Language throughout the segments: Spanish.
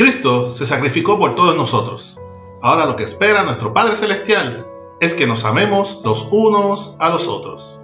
Cristo se sacrificó por todos nosotros. Ahora lo que espera nuestro Padre Celestial es que nos amemos los unos a los otros.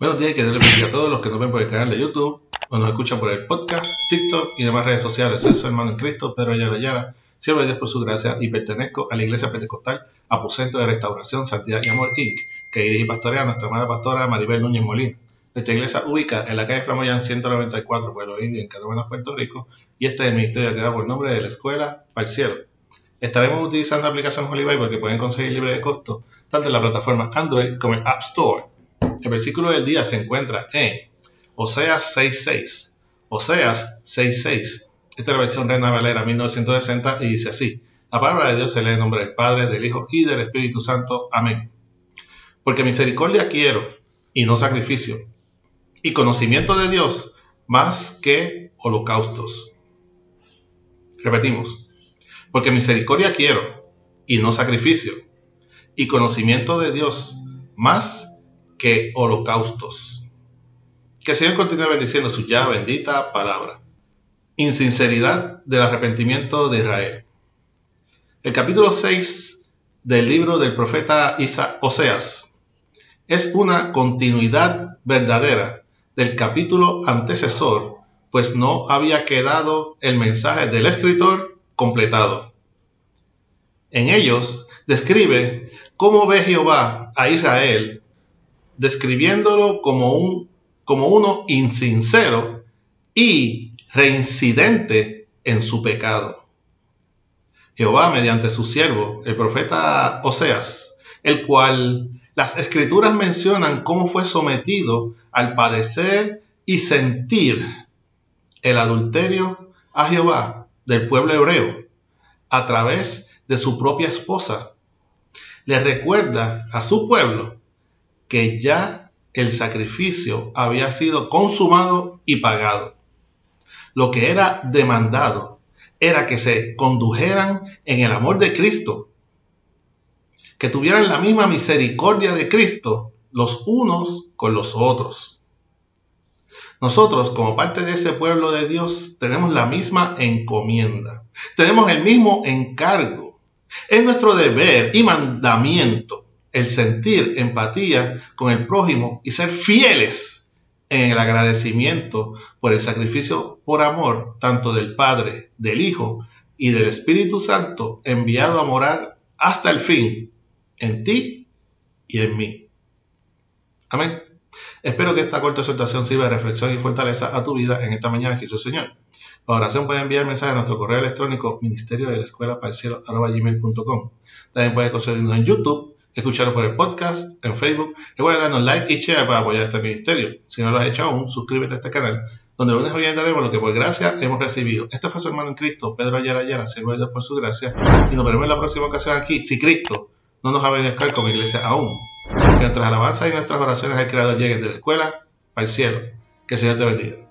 Buenos días que Dios les bendiga a todos los que nos ven por el canal de YouTube o nos escuchan por el podcast, TikTok y demás redes sociales. Soy su hermano en Cristo, Pedro Ayala Ayala. Siervo de Dios por su gracia y pertenezco a la Iglesia Pentecostal Aposento de Restauración, Santidad y Amor Inc., que dirige y pastorea a nuestra amada pastora Maribel Núñez Molina. Nuestra iglesia ubica en la calle Flamoyán 194, Pueblo Indio, en Canovenas, Puerto Rico, y este es el ministerio que da por nombre de la Escuela para el Cielo. Estaremos utilizando la aplicación Holy Bible pueden conseguir libre de costo tanto en la plataforma Android como en App Store. El versículo del día se encuentra en Oseas 6.6. Oseas 6.6. Esta es la versión Reina Valera 1960 y dice así. La palabra de Dios se lee en nombre del Padre, del Hijo y del Espíritu Santo. Amén. Porque misericordia quiero y no sacrificio. Y conocimiento de Dios más que holocaustos. Repetimos. Porque misericordia quiero y no sacrificio. Y conocimiento de Dios más que holocaustos. Que el Señor continúe bendiciendo su ya bendita palabra. Insinceridad del arrepentimiento de Israel. El capítulo 6 del libro del profeta Isa Oseas es una continuidad verdadera del capítulo antecesor, pues no había quedado el mensaje del escritor completado. En ellos describe cómo ve Jehová a Israel describiéndolo como, un, como uno insincero y reincidente en su pecado. Jehová, mediante su siervo, el profeta Oseas, el cual las escrituras mencionan cómo fue sometido al padecer y sentir el adulterio a Jehová del pueblo hebreo a través de su propia esposa. Le recuerda a su pueblo que ya el sacrificio había sido consumado y pagado. Lo que era demandado era que se condujeran en el amor de Cristo, que tuvieran la misma misericordia de Cristo los unos con los otros. Nosotros, como parte de ese pueblo de Dios, tenemos la misma encomienda, tenemos el mismo encargo. Es nuestro deber y mandamiento el sentir empatía con el prójimo y ser fieles en el agradecimiento por el sacrificio por amor tanto del Padre, del Hijo y del Espíritu Santo enviado a morar hasta el fin en ti y en mí. Amén. Espero que esta corta exhortación sirva de reflexión y fortaleza a tu vida en esta mañana que Señor. La oración puede enviar mensaje a nuestro correo electrónico ministerio de la escuela para. También puede conseguirnos en YouTube escucharlo por el podcast, en Facebook. Recuerda darnos like y share para apoyar este ministerio. Si no lo has hecho aún, suscríbete a este canal, donde lunes orientaremos lo que por gracia hemos recibido. Este fue su hermano en Cristo, Pedro Ayala Ayala, sirve Dios por su gracia. Y nos veremos en la próxima ocasión aquí, si Cristo no nos ha a como iglesia aún. Que nuestras alabanzas y nuestras oraciones al Creador lleguen de la escuela al cielo. Que el Señor te bendiga.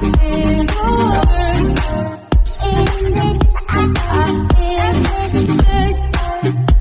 I you.